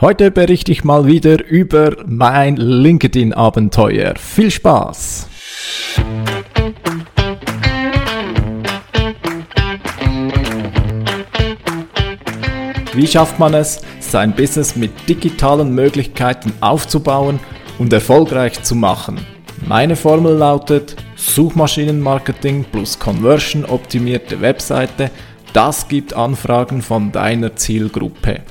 Heute berichte ich mal wieder über mein LinkedIn-Abenteuer. Viel Spaß! Wie schafft man es, sein Business mit digitalen Möglichkeiten aufzubauen und erfolgreich zu machen? Meine Formel lautet Suchmaschinenmarketing plus Conversion optimierte Webseite. Das gibt Anfragen von deiner Zielgruppe.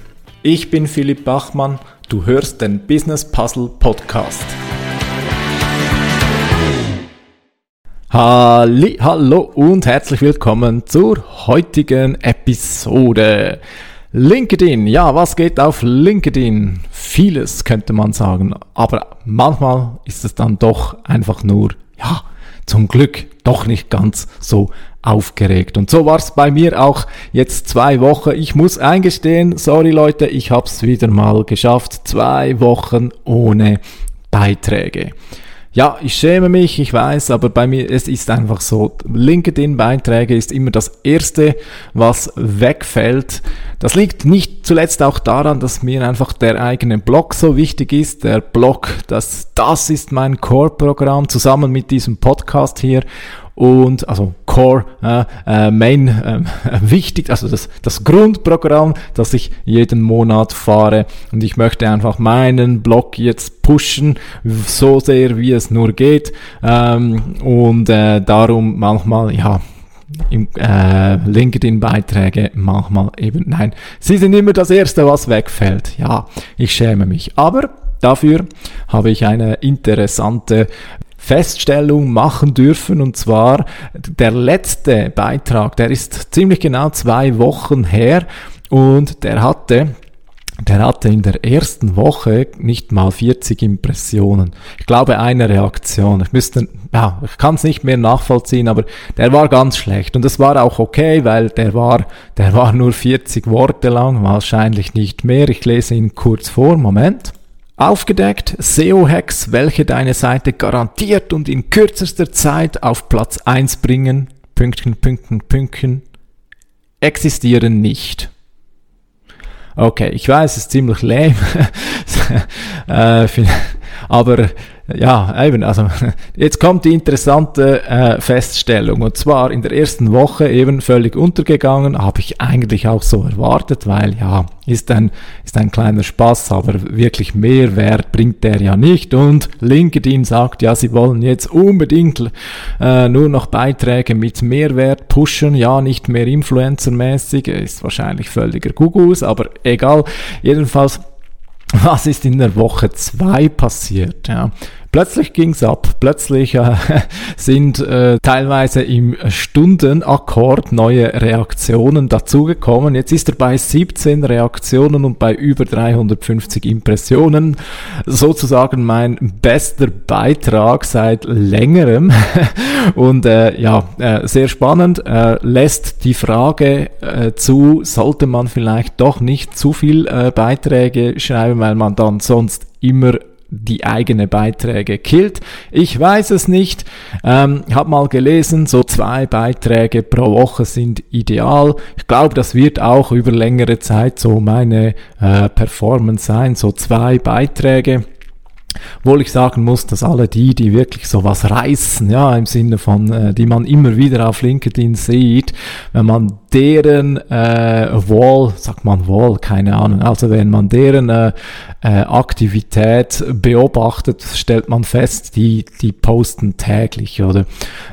Ich bin Philipp Bachmann, du hörst den Business Puzzle Podcast. Halli, hallo und herzlich willkommen zur heutigen Episode. LinkedIn, ja, was geht auf LinkedIn? Vieles könnte man sagen, aber manchmal ist es dann doch einfach nur, ja, zum Glück doch nicht ganz so aufgeregt. Und so war es bei mir auch jetzt zwei Wochen. Ich muss eingestehen, sorry Leute, ich habe es wieder mal geschafft. Zwei Wochen ohne Beiträge. Ja, ich schäme mich, ich weiß, aber bei mir, es ist einfach so, LinkedIn-Beiträge ist immer das Erste, was wegfällt. Das liegt nicht zuletzt auch daran, dass mir einfach der eigene Blog so wichtig ist. Der Blog, das, das ist mein Core-Programm zusammen mit diesem Podcast hier und also Core äh, äh, Main äh, wichtig, also das, das Grundprogramm, das ich jeden Monat fahre und ich möchte einfach meinen Blog jetzt pushen, so sehr wie es nur geht ähm, und äh, darum manchmal ja im äh, LinkedIn-Beiträge manchmal eben, nein, sie sind immer das Erste, was wegfällt. Ja, ich schäme mich. Aber dafür habe ich eine interessante Feststellung machen dürfen. Und zwar der letzte Beitrag, der ist ziemlich genau zwei Wochen her und der hatte der hatte in der ersten Woche nicht mal 40 Impressionen. Ich glaube eine Reaktion. Ich müsste, ja, ich kann es nicht mehr nachvollziehen, aber der war ganz schlecht und das war auch okay, weil der war, der war nur 40 Worte lang, wahrscheinlich nicht mehr. Ich lese ihn kurz vor. Moment. Aufgedeckt. SEO-Hacks, welche deine Seite garantiert und in kürzester Zeit auf Platz 1 bringen, Pünktchen, Pünktchen, Pünktchen, existieren nicht. Okay, ich weiß, es ist ziemlich lame, äh, aber ja, eben, also jetzt kommt die interessante äh, Feststellung. Und zwar in der ersten Woche eben völlig untergegangen, habe ich eigentlich auch so erwartet, weil ja, ist ein, ist ein kleiner Spaß, aber wirklich Mehrwert bringt der ja nicht. Und LinkedIn sagt, ja, sie wollen jetzt unbedingt äh, nur noch Beiträge mit Mehrwert pushen, ja, nicht mehr influencermäßig, ist wahrscheinlich völliger Gugus, aber egal. Jedenfalls was ist in der Woche zwei passiert? Ja. Plötzlich ging's ab. Plötzlich äh, sind äh, teilweise im Stundenakkord neue Reaktionen dazugekommen. Jetzt ist er bei 17 Reaktionen und bei über 350 Impressionen. Sozusagen mein bester Beitrag seit längerem. und äh, ja, äh, sehr spannend. Äh, lässt die Frage äh, zu, sollte man vielleicht doch nicht zu viel äh, Beiträge schreiben, weil man dann sonst immer die eigene Beiträge killt. Ich weiß es nicht. Ähm, habe mal gelesen, so zwei Beiträge pro Woche sind ideal. Ich glaube, das wird auch über längere Zeit so meine äh, Performance sein. So zwei Beiträge. Obwohl ich sagen muss, dass alle die, die wirklich so was reißen, ja, im Sinne von, äh, die man immer wieder auf LinkedIn sieht, wenn man deren äh, Wall, sagt man Wall, keine Ahnung, also wenn man deren äh, äh, Aktivität beobachtet, stellt man fest, die, die posten täglich, oder?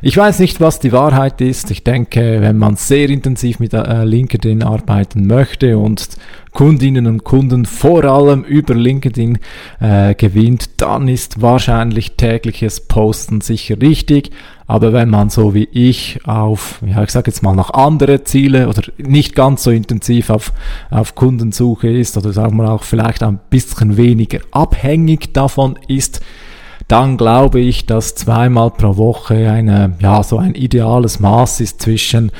Ich weiß nicht, was die Wahrheit ist. Ich denke, wenn man sehr intensiv mit äh, LinkedIn arbeiten möchte und Kundinnen und Kunden vor allem über LinkedIn äh, gewinnt, dann ist wahrscheinlich tägliches Posten sicher richtig. Aber wenn man so wie ich auf, ja, ich sage jetzt mal nach andere Ziele oder nicht ganz so intensiv auf, auf Kundensuche ist oder sagen wir auch vielleicht ein bisschen weniger abhängig davon ist, dann glaube ich, dass zweimal pro Woche eine, ja, so ein ideales Maß ist zwischen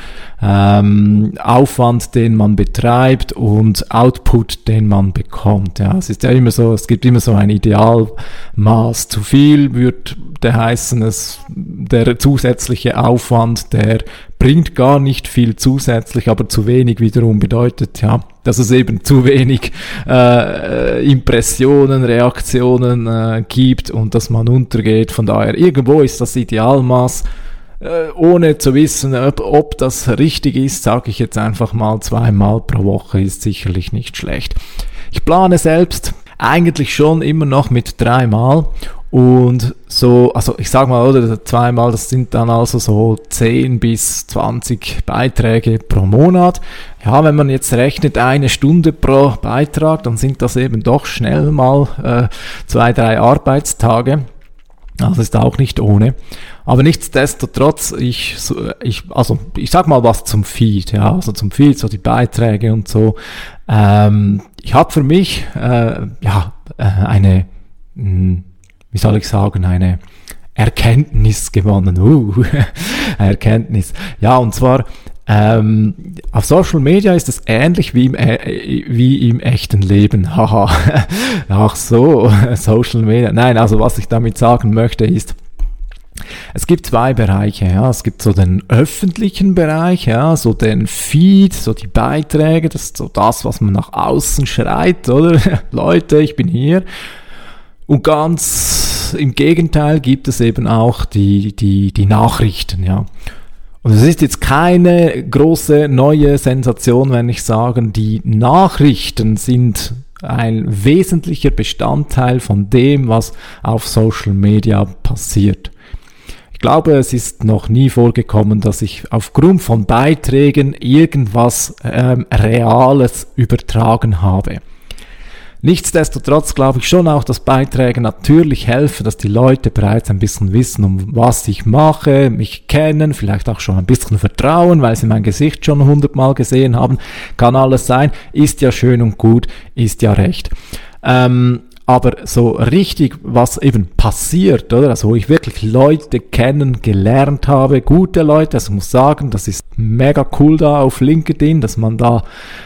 ähm, Aufwand, den man betreibt und Output, den man bekommt. Ja, es ist ja immer so, es gibt immer so ein Idealmaß. Zu viel würde heißen, es, der zusätzliche Aufwand, der bringt gar nicht viel zusätzlich, aber zu wenig wiederum bedeutet, ja, dass es eben zu wenig äh, Impressionen, Reaktionen äh, gibt und dass man untergeht. Von daher, irgendwo ist das Idealmaß. Äh, ohne zu wissen, ob, ob das richtig ist, sage ich jetzt einfach mal zweimal pro Woche ist sicherlich nicht schlecht. Ich plane selbst eigentlich schon immer noch mit dreimal und so, also ich sag mal, oder zweimal, das sind dann also so 10 bis 20 Beiträge pro Monat. Ja, wenn man jetzt rechnet, eine Stunde pro Beitrag, dann sind das eben doch schnell mal äh, zwei, drei Arbeitstage. Also ist auch nicht ohne. Aber nichtsdestotrotz, ich, ich, also ich sag mal was zum Feed, ja, also zum Feed, so die Beiträge und so. Ähm, ich habe für mich äh, ja äh, eine hm, wie soll ich sagen, eine Erkenntnis gewonnen. Uh, Erkenntnis. Ja, und zwar ähm, auf Social Media ist es ähnlich wie im, äh, wie im echten Leben. Haha. Ach so, Social Media. Nein, also was ich damit sagen möchte ist, es gibt zwei Bereiche, ja. Es gibt so den öffentlichen Bereich, ja, so den Feed, so die Beiträge, das ist so das, was man nach außen schreit, oder? Leute, ich bin hier. Und ganz im Gegenteil gibt es eben auch die, die, die Nachrichten, ja. Und es ist jetzt keine große neue Sensation, wenn ich sagen, die Nachrichten sind ein wesentlicher Bestandteil von dem, was auf Social Media passiert. Ich glaube, es ist noch nie vorgekommen, dass ich aufgrund von Beiträgen irgendwas ähm, Reales übertragen habe. Nichtsdestotrotz glaube ich schon auch, dass Beiträge natürlich helfen, dass die Leute bereits ein bisschen wissen, um was ich mache, mich kennen, vielleicht auch schon ein bisschen vertrauen, weil sie mein Gesicht schon hundertmal gesehen haben. Kann alles sein, ist ja schön und gut, ist ja recht. Ähm, aber so richtig, was eben passiert, oder? Also wo ich wirklich Leute kennengelernt habe, gute Leute, also ich muss sagen, das ist mega cool da auf LinkedIn, dass man da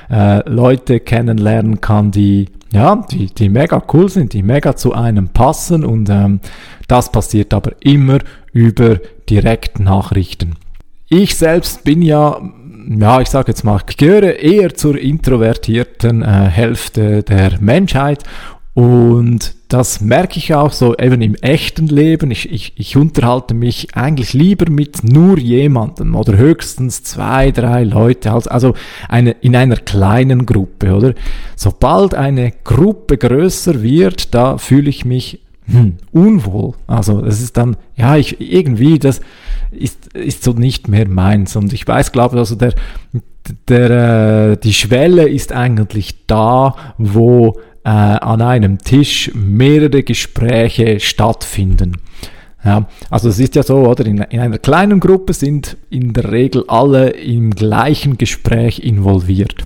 äh, Leute kennenlernen kann, die ja, die, die mega cool sind, die mega zu einem passen und ähm, das passiert aber immer über Direktnachrichten. Ich selbst bin ja, ja, ich sage jetzt mal, ich gehöre eher zur introvertierten äh, Hälfte der Menschheit und das merke ich auch so eben im echten Leben. Ich, ich, ich unterhalte mich eigentlich lieber mit nur jemandem oder höchstens zwei, drei Leute, also, eine, in einer kleinen Gruppe, oder? Sobald eine Gruppe größer wird, da fühle ich mich hm, unwohl. Also es ist dann, ja, ich irgendwie, das ist, ist so nicht mehr meins. Und ich weiß, glaube also der, der, äh, die Schwelle ist eigentlich da, wo äh, an einem Tisch mehrere Gespräche stattfinden. Ja, also es ist ja so, oder in, in, einer kleinen Gruppe sind in der Regel alle im gleichen Gespräch involviert.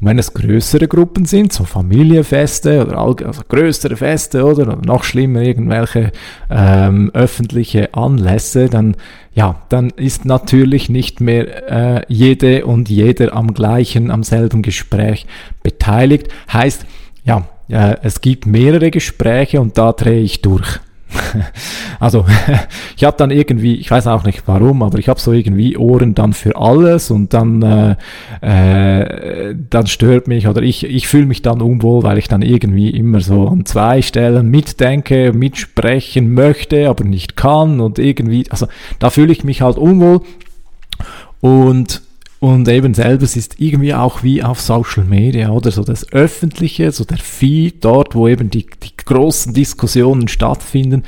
Und wenn es größere Gruppen sind, so Familienfeste oder also größere Feste oder, oder noch schlimmer irgendwelche ähm, öffentliche Anlässe, dann ja, dann ist natürlich nicht mehr äh, jede und jeder am gleichen, am selben Gespräch beteiligt. Heißt, ja, äh, es gibt mehrere Gespräche und da drehe ich durch. also ich habe dann irgendwie, ich weiß auch nicht warum, aber ich habe so irgendwie Ohren dann für alles und dann, äh, äh, dann stört mich oder ich, ich fühle mich dann unwohl, weil ich dann irgendwie immer so an zwei Stellen mitdenke, mitsprechen möchte, aber nicht kann und irgendwie, also da fühle ich mich halt unwohl und und eben selbes ist irgendwie auch wie auf Social Media oder so das Öffentliche, so der Feed dort, wo eben die, die großen Diskussionen stattfinden.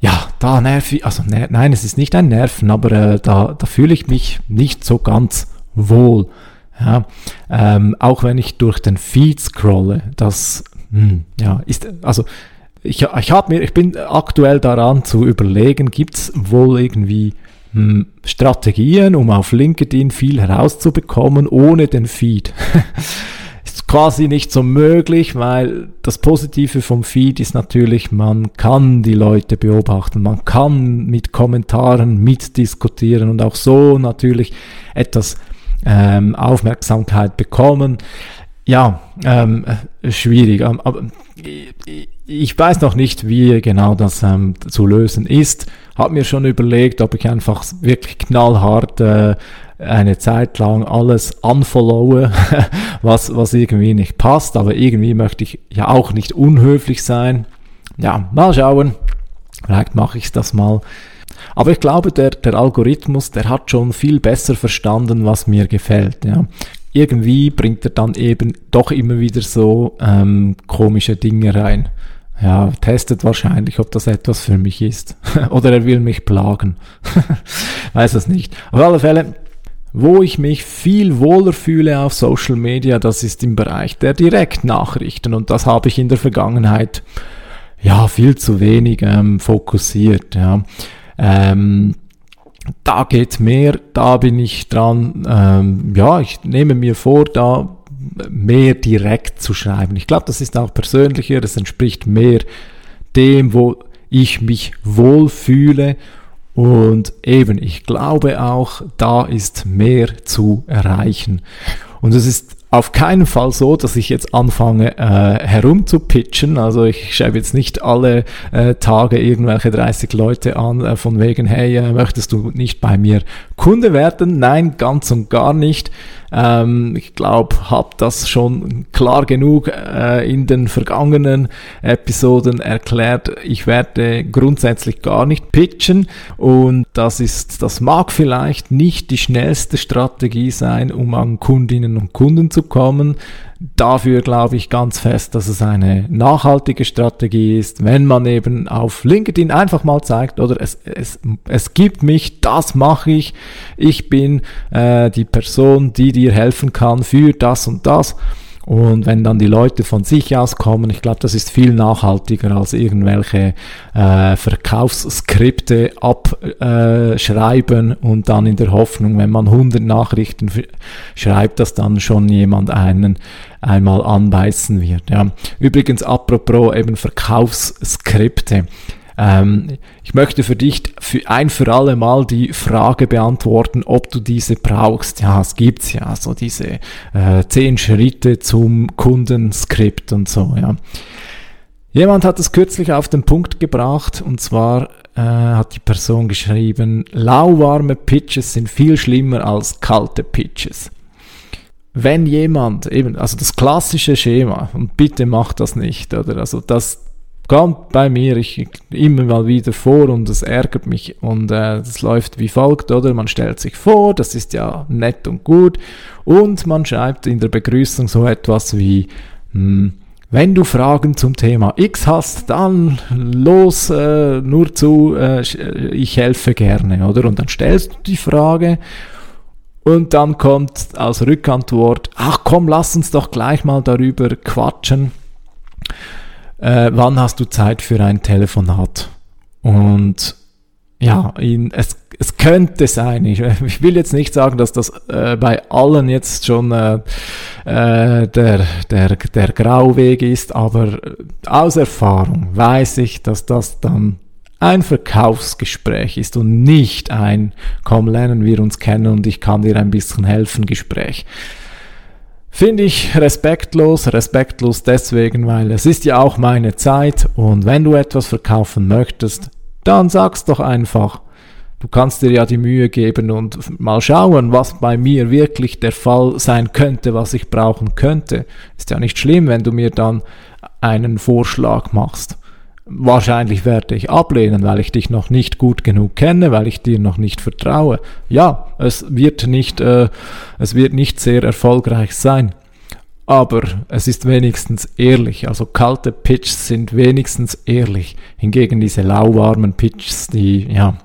Ja, da nerv ich, also ner nein, es ist nicht ein Nerven, aber äh, da, da fühle ich mich nicht so ganz wohl. Ja, ähm, auch wenn ich durch den Feed scrolle, das hm, ja, ist, also ich, ich, hab mir, ich bin aktuell daran zu überlegen, gibt's wohl irgendwie Strategien, um auf LinkedIn viel herauszubekommen, ohne den Feed. ist quasi nicht so möglich, weil das Positive vom Feed ist natürlich, man kann die Leute beobachten, man kann mit Kommentaren mitdiskutieren und auch so natürlich etwas ähm, Aufmerksamkeit bekommen. Ja, ähm, schwierig. Aber ich weiß noch nicht, wie genau das ähm, zu lösen ist habe mir schon überlegt, ob ich einfach wirklich knallhart äh, eine Zeit lang alles unfollowe, was, was irgendwie nicht passt, aber irgendwie möchte ich ja auch nicht unhöflich sein. Ja, mal schauen. Vielleicht mache ich das mal. Aber ich glaube, der, der Algorithmus, der hat schon viel besser verstanden, was mir gefällt. Ja. Irgendwie bringt er dann eben doch immer wieder so ähm, komische Dinge rein. Ja, testet wahrscheinlich, ob das etwas für mich ist. Oder er will mich plagen. Weiß es nicht. Auf alle Fälle, wo ich mich viel wohler fühle auf Social Media, das ist im Bereich der Direktnachrichten. Und das habe ich in der Vergangenheit ja viel zu wenig ähm, fokussiert. Ja. Ähm, da geht mehr, da bin ich dran. Ähm, ja, ich nehme mir vor, da mehr direkt zu schreiben. Ich glaube, das ist auch persönlicher, das entspricht mehr dem, wo ich mich wohlfühle. Und eben, ich glaube auch, da ist mehr zu erreichen. Und es ist auf keinen Fall so, dass ich jetzt anfange äh, herumzupitchen. Also ich schreibe jetzt nicht alle äh, Tage irgendwelche 30 Leute an, äh, von wegen, hey, äh, möchtest du nicht bei mir Kunde werden? Nein, ganz und gar nicht. Ähm, ich glaube, habe das schon klar genug äh, in den vergangenen Episoden erklärt. Ich werde grundsätzlich gar nicht pitchen und das ist, das mag vielleicht nicht die schnellste Strategie sein, um an Kundinnen und Kunden zu kommen. Dafür glaube ich ganz fest, dass es eine nachhaltige Strategie ist, wenn man eben auf LinkedIn einfach mal zeigt, oder es, es, es gibt mich, das mache ich, ich bin äh, die Person, die dir helfen kann für das und das. Und wenn dann die Leute von sich aus kommen, ich glaube, das ist viel nachhaltiger als irgendwelche äh, Verkaufsskripte abschreiben äh, und dann in der Hoffnung, wenn man 100 Nachrichten schreibt, dass dann schon jemand einen einmal anbeißen wird. Ja. Übrigens, apropos eben Verkaufsskripte. Ähm, ich möchte für dich für ein für alle Mal die Frage beantworten, ob du diese brauchst. Ja, es gibt's ja, so diese äh, zehn Schritte zum Kundenskript und so, ja. Jemand hat es kürzlich auf den Punkt gebracht und zwar äh, hat die Person geschrieben, lauwarme Pitches sind viel schlimmer als kalte Pitches. Wenn jemand eben, also das klassische Schema, und bitte macht das nicht, oder? Also das, kommt bei mir ich, immer mal wieder vor und es ärgert mich und äh, das läuft wie folgt, oder? Man stellt sich vor, das ist ja nett und gut und man schreibt in der Begrüßung so etwas wie, hm, wenn du Fragen zum Thema X hast, dann los, äh, nur zu, äh, ich helfe gerne, oder? Und dann stellst du die Frage und dann kommt als Rückantwort, ach komm, lass uns doch gleich mal darüber quatschen äh, wann hast du Zeit für ein Telefonat? Und ja, in, es, es könnte sein, ich, ich will jetzt nicht sagen, dass das äh, bei allen jetzt schon äh, äh, der, der, der Grauweg ist, aber aus Erfahrung weiß ich, dass das dann ein Verkaufsgespräch ist und nicht ein, komm, lernen wir uns kennen und ich kann dir ein bisschen helfen Gespräch. Finde ich respektlos, respektlos deswegen, weil es ist ja auch meine Zeit und wenn du etwas verkaufen möchtest, dann sag's doch einfach. Du kannst dir ja die Mühe geben und mal schauen, was bei mir wirklich der Fall sein könnte, was ich brauchen könnte. Ist ja nicht schlimm, wenn du mir dann einen Vorschlag machst. Wahrscheinlich werde ich ablehnen, weil ich dich noch nicht gut genug kenne, weil ich dir noch nicht vertraue. Ja, es wird nicht, äh, es wird nicht sehr erfolgreich sein. Aber es ist wenigstens ehrlich. Also kalte Pitches sind wenigstens ehrlich. Hingegen diese lauwarmen Pitches, die, ja,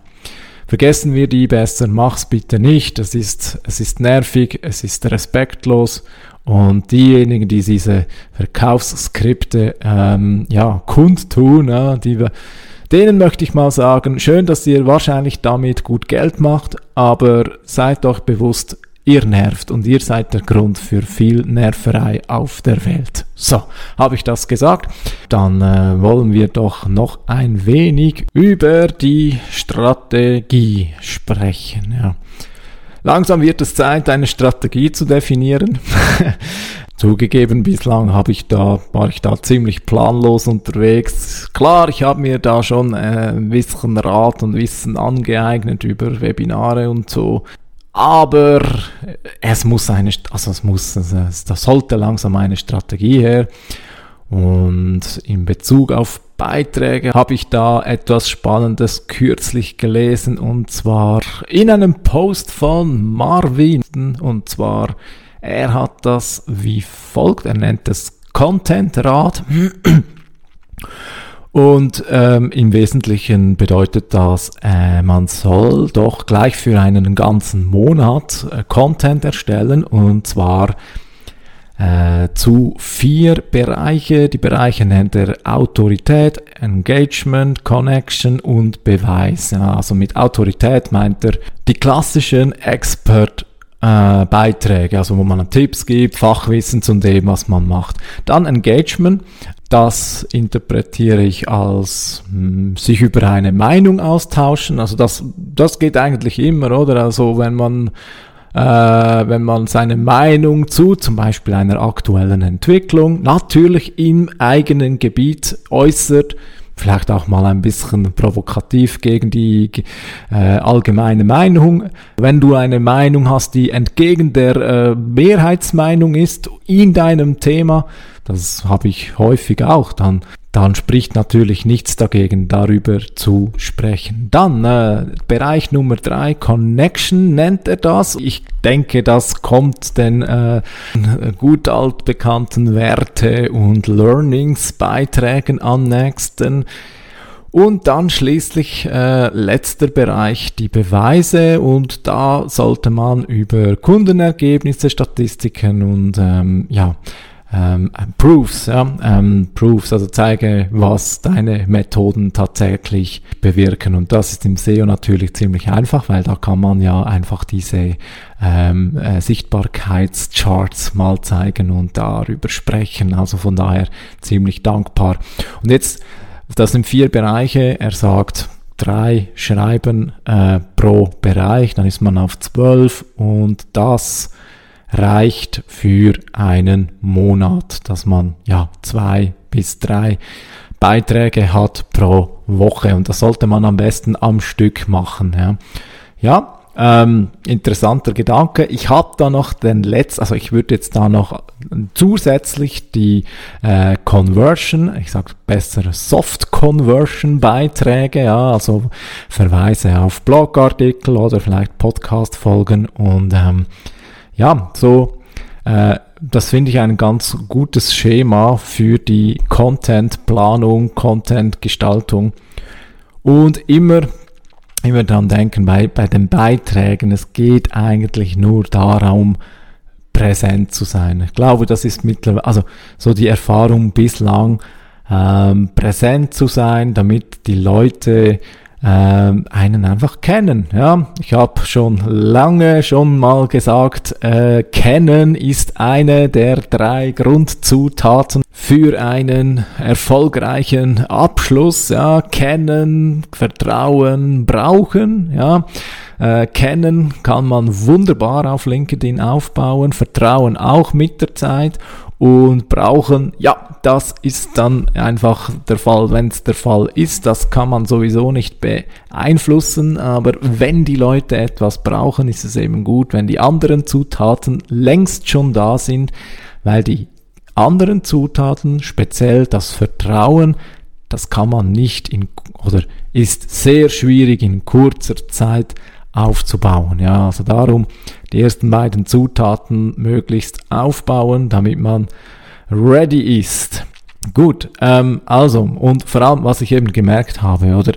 vergessen wir die besser, mach's bitte nicht. Es ist, es ist nervig, es ist respektlos und diejenigen, die diese Verkaufsskripte ähm, ja, kundtun, ja, die, denen möchte ich mal sagen, schön, dass ihr wahrscheinlich damit gut Geld macht, aber seid euch bewusst, ihr nervt und ihr seid der Grund für viel Nerverei auf der Welt. So, habe ich das gesagt? Dann äh, wollen wir doch noch ein wenig über die Strategie sprechen. Ja. Langsam wird es Zeit, eine Strategie zu definieren. Zugegeben, bislang habe ich da, war ich da ziemlich planlos unterwegs. Klar, ich habe mir da schon äh, ein bisschen Rat und Wissen angeeignet über Webinare und so. Aber es muss eine, also es muss, also das sollte langsam eine Strategie her. Und in Bezug auf Beiträge habe ich da etwas Spannendes kürzlich gelesen und zwar in einem Post von Marvin und zwar er hat das wie folgt, er nennt es Content Rad. Und ähm, im Wesentlichen bedeutet das, äh, man soll doch gleich für einen ganzen Monat äh, Content erstellen und zwar äh, zu vier Bereiche. Die Bereiche nennt er Autorität, Engagement, Connection und Beweis. Ja, also mit Autorität meint er die klassischen Expert äh, Beiträge, also wo man Tipps gibt, Fachwissen zu dem, was man macht. Dann Engagement, das interpretiere ich als mh, hm, sich über eine Meinung austauschen. Also das, das geht eigentlich immer, oder? Also wenn man äh, wenn man seine Meinung zu zum Beispiel einer aktuellen Entwicklung natürlich im eigenen Gebiet äußert, vielleicht auch mal ein bisschen provokativ gegen die äh, allgemeine Meinung. Wenn du eine Meinung hast, die entgegen der äh, Mehrheitsmeinung ist in deinem Thema, das habe ich häufig auch, dann dann spricht natürlich nichts dagegen, darüber zu sprechen. Dann äh, Bereich Nummer drei, Connection nennt er das. Ich denke, das kommt den äh, gut altbekannten Werte und Learnings Beiträgen am nächsten. Und dann schließlich äh, letzter Bereich die Beweise und da sollte man über Kundenergebnisse, Statistiken und ähm, ja ähm, Proofs, ja, ähm, Proofs, also zeige, was deine Methoden tatsächlich bewirken. Und das ist im SEO natürlich ziemlich einfach, weil da kann man ja einfach diese ähm, äh, Sichtbarkeitscharts mal zeigen und darüber sprechen. Also von daher ziemlich dankbar. Und jetzt, das sind vier Bereiche. Er sagt, drei Schreiben äh, pro Bereich, dann ist man auf zwölf und das reicht für einen Monat, dass man ja zwei bis drei Beiträge hat pro Woche und das sollte man am besten am Stück machen. Ja, ja ähm, interessanter Gedanke. Ich habe da noch den letzten, also ich würde jetzt da noch zusätzlich die äh, Conversion, ich sage besser Soft Conversion Beiträge, ja, also Verweise auf Blogartikel oder vielleicht Podcast Folgen und ähm, ja, so, äh, das finde ich ein ganz gutes Schema für die Content-Planung, Content-Gestaltung. Und immer, immer dann denken bei, bei den Beiträgen, es geht eigentlich nur darum, präsent zu sein. Ich glaube, das ist mittlerweile, also so die Erfahrung bislang, ähm, präsent zu sein, damit die Leute einen einfach kennen. Ja, ich habe schon lange schon mal gesagt, äh, kennen ist eine der drei Grundzutaten für einen erfolgreichen Abschluss. Ja, kennen, Vertrauen, brauchen. Ja. Äh, kennen kann man wunderbar auf LinkedIn aufbauen, Vertrauen auch mit der Zeit und brauchen, ja, das ist dann einfach der Fall, wenn es der Fall ist. Das kann man sowieso nicht beeinflussen, aber wenn die Leute etwas brauchen, ist es eben gut, wenn die anderen Zutaten längst schon da sind, weil die anderen Zutaten, speziell das Vertrauen, das kann man nicht in, oder ist sehr schwierig in kurzer Zeit aufzubauen. Ja, also darum die ersten beiden Zutaten möglichst aufbauen, damit man ready ist. Gut, ähm, also und vor allem, was ich eben gemerkt habe, oder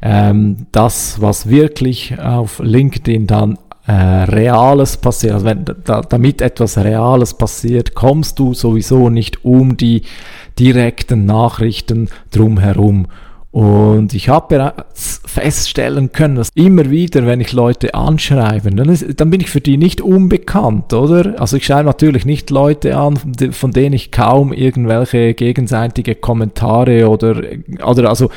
ähm, das, was wirklich auf LinkedIn dann äh, Reales passiert, also wenn, da, damit etwas Reales passiert, kommst du sowieso nicht um die direkten Nachrichten drumherum. Und ich habe bereits feststellen können, dass immer wieder, wenn ich Leute anschreibe, dann, ist, dann bin ich für die nicht unbekannt, oder? Also ich schreibe natürlich nicht Leute an, von denen ich kaum irgendwelche gegenseitige Kommentare oder, oder also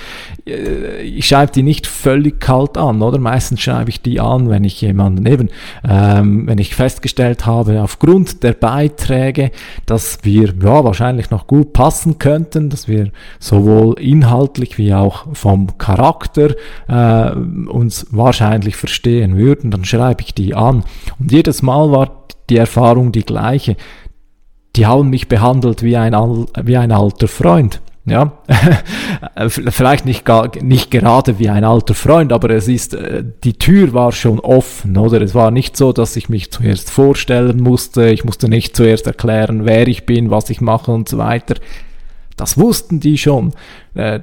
ich schreibe die nicht völlig kalt an, oder? Meistens schreibe ich die an, wenn ich jemanden eben, ähm, wenn ich festgestellt habe, aufgrund der Beiträge, dass wir ja wahrscheinlich noch gut passen könnten, dass wir sowohl inhaltlich wie auch vom Charakter äh, uns wahrscheinlich verstehen würden, dann schreibe ich die an. Und jedes Mal war die Erfahrung die gleiche. Die haben mich behandelt wie ein, wie ein alter Freund. Ja, vielleicht nicht, gar, nicht gerade wie ein alter Freund, aber es ist, äh, die Tür war schon offen, oder? Es war nicht so, dass ich mich zuerst vorstellen musste, ich musste nicht zuerst erklären, wer ich bin, was ich mache und so weiter. Das wussten die schon. Äh,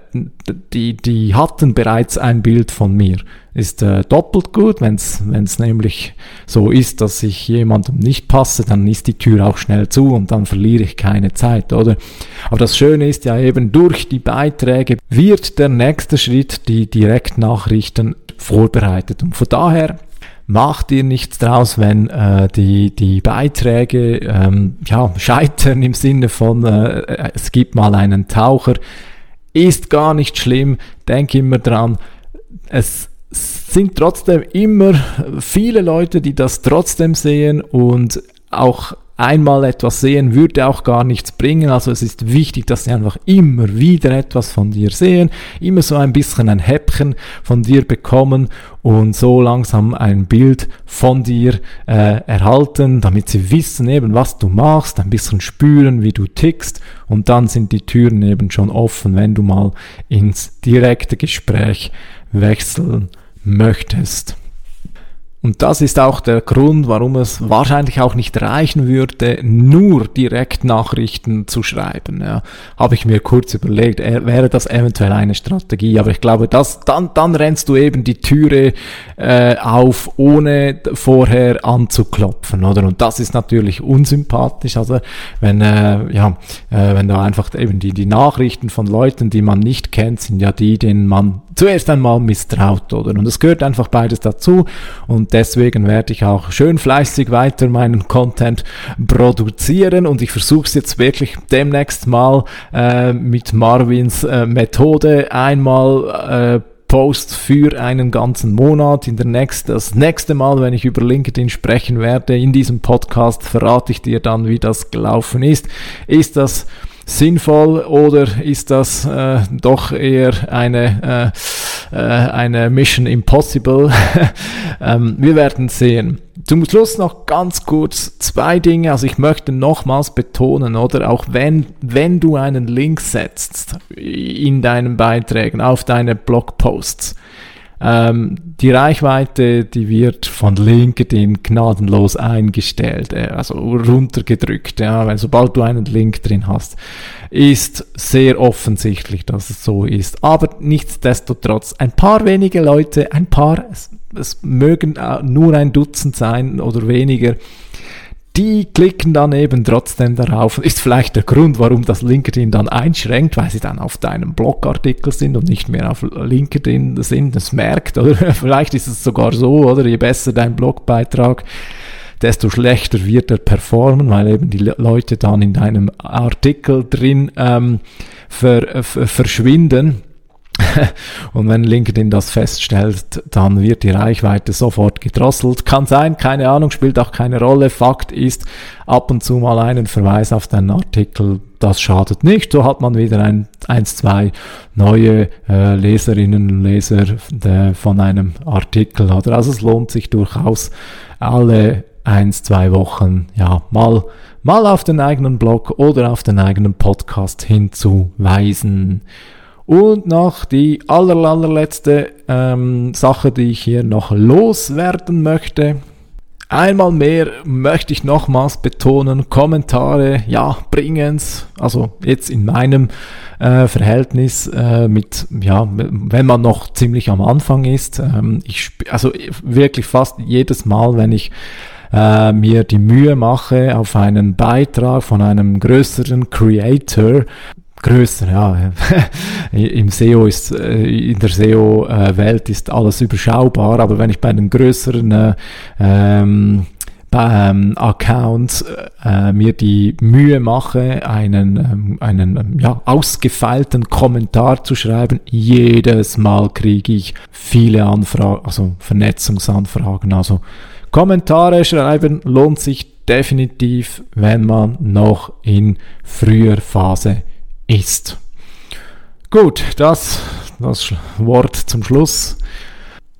die, die hatten bereits ein Bild von mir. Ist äh, doppelt gut, wenn es nämlich so ist, dass ich jemandem nicht passe, dann ist die Tür auch schnell zu und dann verliere ich keine Zeit, oder? Aber das Schöne ist ja eben, durch die Beiträge wird der nächste Schritt, die Direktnachrichten vorbereitet. Und von daher mach dir nichts draus, wenn äh, die, die Beiträge ähm, ja, scheitern im Sinne von, äh, es gibt mal einen Taucher. Ist gar nicht schlimm, denk immer dran, es sind trotzdem immer viele Leute, die das trotzdem sehen und auch einmal etwas sehen würde auch gar nichts bringen. Also es ist wichtig, dass sie einfach immer wieder etwas von dir sehen, immer so ein bisschen ein Häppchen von dir bekommen und so langsam ein Bild von dir äh, erhalten, damit sie wissen eben, was du machst, ein bisschen spüren, wie du tickst und dann sind die Türen eben schon offen, wenn du mal ins direkte Gespräch wechseln möchtest. Und das ist auch der Grund, warum es wahrscheinlich auch nicht reichen würde, nur Direktnachrichten zu schreiben. Ja, Habe ich mir kurz überlegt, wäre das eventuell eine Strategie. Aber ich glaube, das, dann, dann rennst du eben die Türe äh, auf, ohne vorher anzuklopfen. Oder? Und das ist natürlich unsympathisch. Also wenn, äh, ja, äh, wenn da einfach eben die, die Nachrichten von Leuten, die man nicht kennt, sind ja die, denen man zuerst einmal misstraut, oder? Und es gehört einfach beides dazu und deswegen werde ich auch schön fleißig weiter meinen Content produzieren und ich versuche es jetzt wirklich demnächst mal äh, mit Marvins äh, Methode einmal äh, Post für einen ganzen Monat. In der nächsten, das nächste Mal, wenn ich über LinkedIn sprechen werde, in diesem Podcast verrate ich dir dann, wie das gelaufen ist. Ist das sinnvoll oder ist das äh, doch eher eine, äh, äh, eine Mission Impossible? ähm, wir werden sehen. Zum Schluss noch ganz kurz zwei Dinge. Also ich möchte nochmals betonen, oder auch wenn, wenn du einen Link setzt in deinen Beiträgen, auf deine Blogposts, ähm, die Reichweite, die wird von LinkedIn gnadenlos eingestellt, äh, also runtergedrückt, ja, weil sobald du einen Link drin hast, ist sehr offensichtlich, dass es so ist. Aber nichtsdestotrotz, ein paar wenige Leute, ein paar, es, es mögen äh, nur ein Dutzend sein oder weniger, die klicken dann eben trotzdem darauf. Ist vielleicht der Grund, warum das LinkedIn dann einschränkt, weil sie dann auf deinem Blogartikel sind und nicht mehr auf LinkedIn sind. Das merkt, oder vielleicht ist es sogar so, oder je besser dein Blogbeitrag, desto schlechter wird er performen, weil eben die Leute dann in deinem Artikel drin ähm, ver, verschwinden. Und wenn LinkedIn das feststellt, dann wird die Reichweite sofort gedrosselt. Kann sein, keine Ahnung, spielt auch keine Rolle. Fakt ist, ab und zu mal einen Verweis auf deinen Artikel, das schadet nicht. So hat man wieder ein, eins, zwei neue äh, Leserinnen und Leser de, von einem Artikel. Oder? Also es lohnt sich durchaus alle eins, zwei Wochen, ja, mal, mal auf den eigenen Blog oder auf den eigenen Podcast hinzuweisen. Und noch die aller, allerletzte ähm, Sache, die ich hier noch loswerden möchte. Einmal mehr möchte ich nochmals betonen, Kommentare, ja, bringen's. Also jetzt in meinem äh, Verhältnis äh, mit, ja, wenn man noch ziemlich am Anfang ist. Ähm, ich, also wirklich fast jedes Mal, wenn ich äh, mir die Mühe mache, auf einen Beitrag von einem größeren Creator größer, ja. Im SEO ist, äh, in der SEO-Welt ist alles überschaubar, aber wenn ich bei den größeren äh, ähm, ähm, Accounts äh, mir die Mühe mache, einen, ähm, einen ähm, ja, ausgefeilten Kommentar zu schreiben, jedes Mal kriege ich viele Anfragen, also Vernetzungsanfragen. Also Kommentare schreiben lohnt sich definitiv, wenn man noch in früher Phase ist. Gut, das das Wort zum Schluss.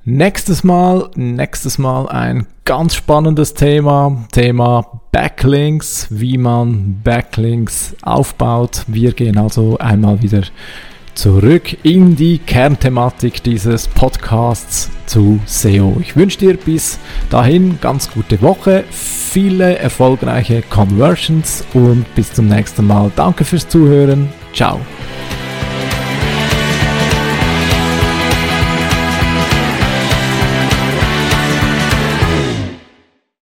Nächstes Mal, nächstes Mal ein ganz spannendes Thema, Thema Backlinks, wie man Backlinks aufbaut. Wir gehen also einmal wieder zurück in die Kernthematik dieses Podcasts zu SEO. Ich wünsche dir bis dahin ganz gute Woche, viele erfolgreiche Conversions und bis zum nächsten Mal. Danke fürs Zuhören. Ciao.